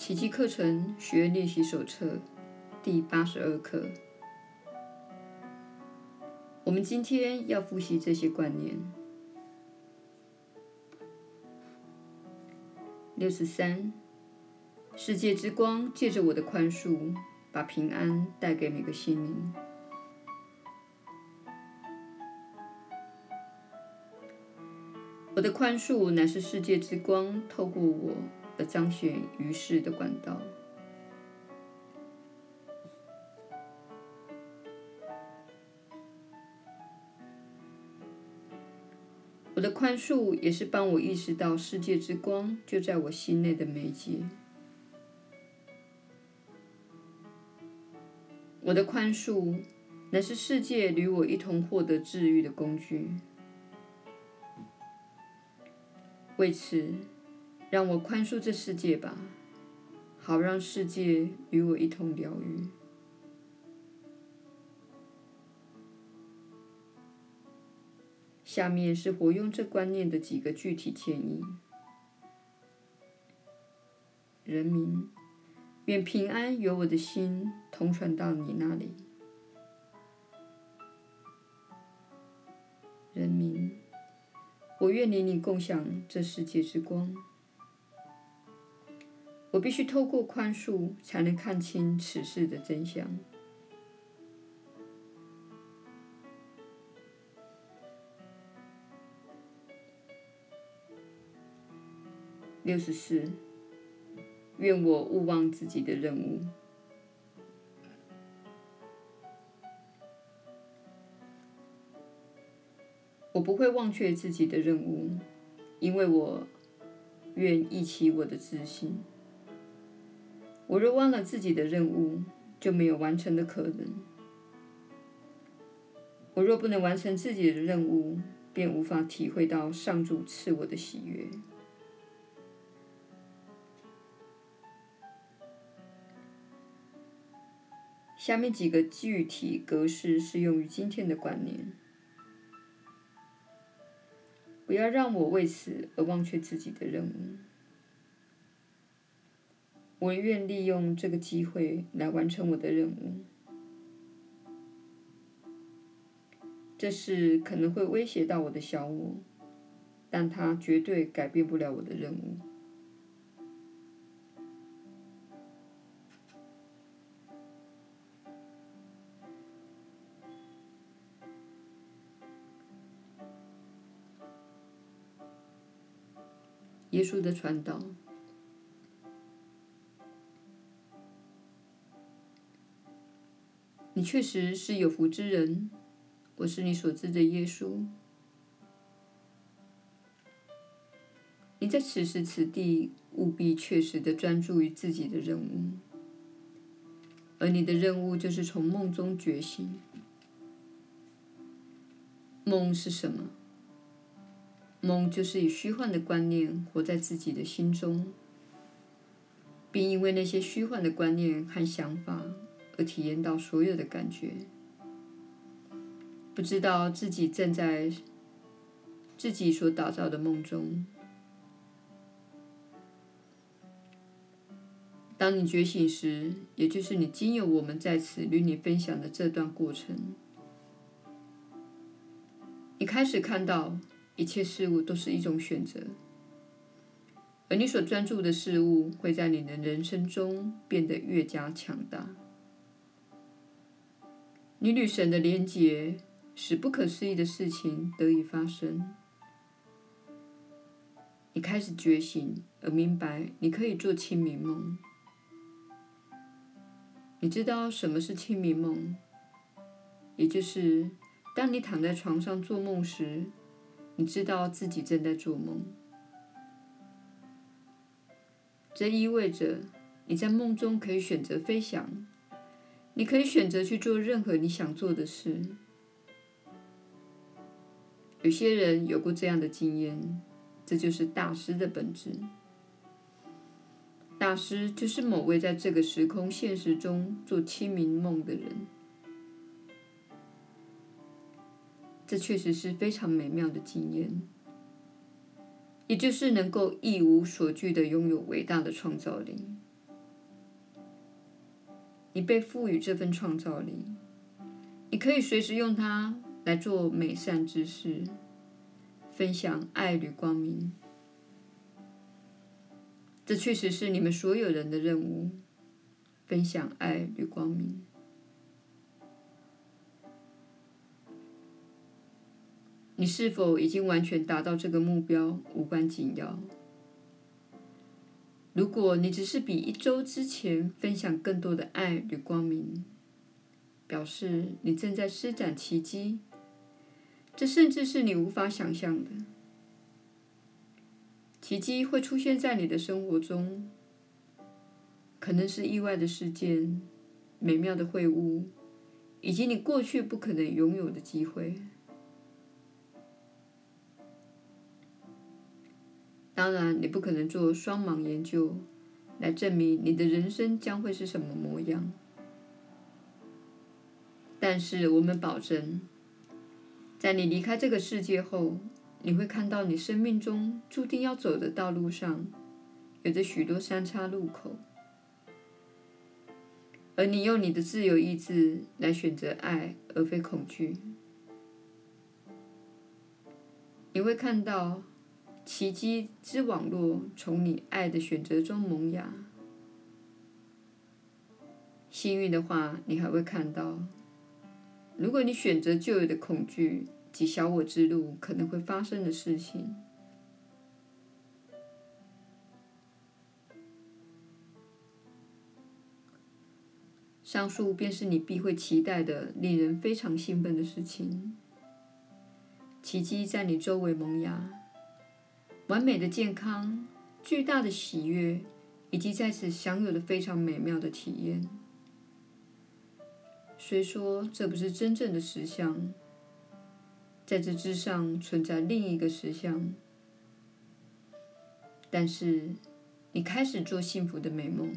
奇迹课程学练习手册第八十二课。我们今天要复习这些观念。六十三，世界之光借着我的宽恕，把平安带给每个心灵。我的宽恕乃是世界之光透过我而彰显于世的管道。我的宽恕也是帮我意识到世界之光就在我心内的媒介。我的宽恕乃是世界与我一同获得治愈的工具。为此，让我宽恕这世界吧，好让世界与我一同疗愈。下面是活用这观念的几个具体建议：人民，愿平安由我的心同传到你那里。人民。我愿与你共享这世界之光。我必须透过宽恕，才能看清此事的真相。六十四，愿我勿忘自己的任务。我不会忘却自己的任务，因为我愿忆起我的自信。我若忘了自己的任务，就没有完成的可能。我若不能完成自己的任务，便无法体会到上主赐我的喜悦。下面几个具体格式适用于今天的观念。不要让我为此而忘却自己的任务。我愿利用这个机会来完成我的任务。这事可能会威胁到我的小我，但它绝对改变不了我的任务。耶稣的传导，你确实是有福之人。我是你所知的耶稣。你在此时此地务必确实的专注于自己的任务，而你的任务就是从梦中觉醒。梦是什么？梦就是以虚幻的观念活在自己的心中，并因为那些虚幻的观念和想法而体验到所有的感觉，不知道自己正在自己所打造的梦中。当你觉醒时，也就是你经由我们在此与你分享的这段过程，你开始看到。一切事物都是一种选择，而你所专注的事物会在你的人生中变得越加强大。你与神的连结使不可思议的事情得以发生。你开始觉醒，而明白你可以做清明梦。你知道什么是清明梦？也就是当你躺在床上做梦时。你知道自己正在做梦，这意味着你在梦中可以选择飞翔，你可以选择去做任何你想做的事。有些人有过这样的经验，这就是大师的本质。大师就是某位在这个时空现实中做清明梦的人。这确实是非常美妙的经验，也就是能够一无所惧地拥有伟大的创造力。你被赋予这份创造力，你可以随时用它来做美善之事，分享爱与光明。这确实是你们所有人的任务，分享爱与光明。你是否已经完全达到这个目标，无关紧要。如果你只是比一周之前分享更多的爱与光明，表示你正在施展奇迹，这甚至是你无法想象的。奇迹会出现在你的生活中，可能是意外的事件、美妙的会晤，以及你过去不可能拥有的机会。当然，你不可能做双盲研究来证明你的人生将会是什么模样。但是，我们保证，在你离开这个世界后，你会看到你生命中注定要走的道路上，有着许多三岔路口，而你用你的自由意志来选择爱，而非恐惧。你会看到。奇迹之网络从你爱的选择中萌芽。幸运的话，你还会看到，如果你选择旧有的恐惧及小我之路，可能会发生的事情。上述便是你必会期待的、令人非常兴奋的事情。奇迹在你周围萌芽。完美的健康、巨大的喜悦，以及在此享有的非常美妙的体验。虽说这不是真正的实相，在这之上存在另一个实相，但是你开始做幸福的美梦。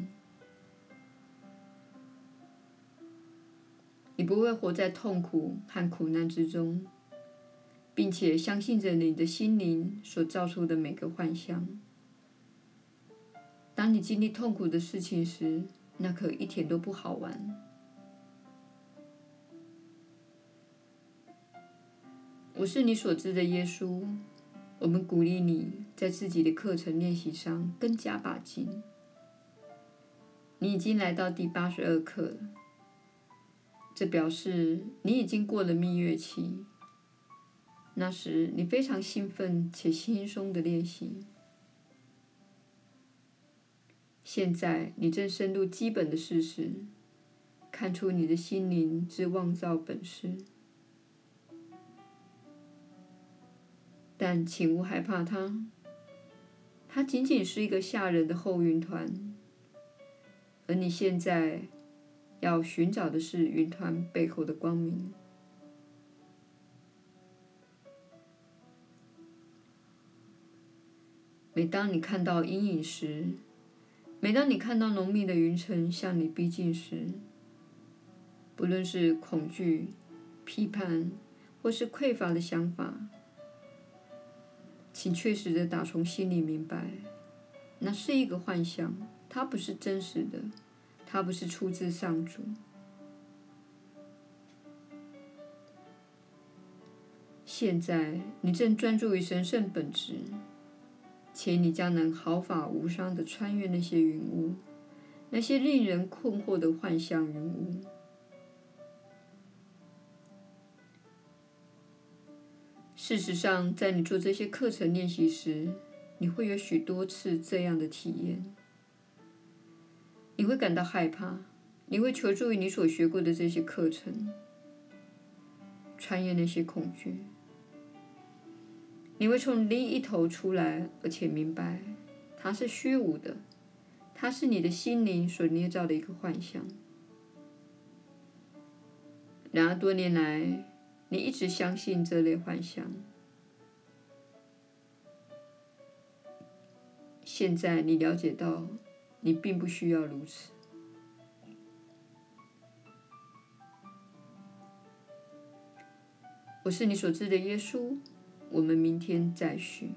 你不会活在痛苦和苦难之中。并且相信着你的心灵所造出的每个幻象。当你经历痛苦的事情时，那可一点都不好玩。我是你所知的耶稣。我们鼓励你在自己的课程练习上更加把劲。你已经来到第八十二课了，这表示你已经过了蜜月期。那时，你非常兴奋且轻松的练习。现在，你正深入基本的事实，看出你的心灵之妄造本事。但请勿害怕它，它仅仅是一个吓人的厚云团，而你现在要寻找的是云团背后的光明。每当你看到阴影时，每当你看到浓密的云层向你逼近时，不论是恐惧、批判或是匮乏的想法，请确实的打从心里明白，那是一个幻象，它不是真实的，它不是出自上主。现在，你正专注于神圣本质。且你将能毫发无伤地穿越那些云雾，那些令人困惑的幻象云雾。事实上，在你做这些课程练习时，你会有许多次这样的体验。你会感到害怕，你会求助于你所学过的这些课程，穿越那些恐惧。你会从另一头出来，而且明白，它是虚无的，它是你的心灵所捏造的一个幻象。然而多年来，你一直相信这类幻象。现在你了解到，你并不需要如此。我是你所知的耶稣。我们明天再续。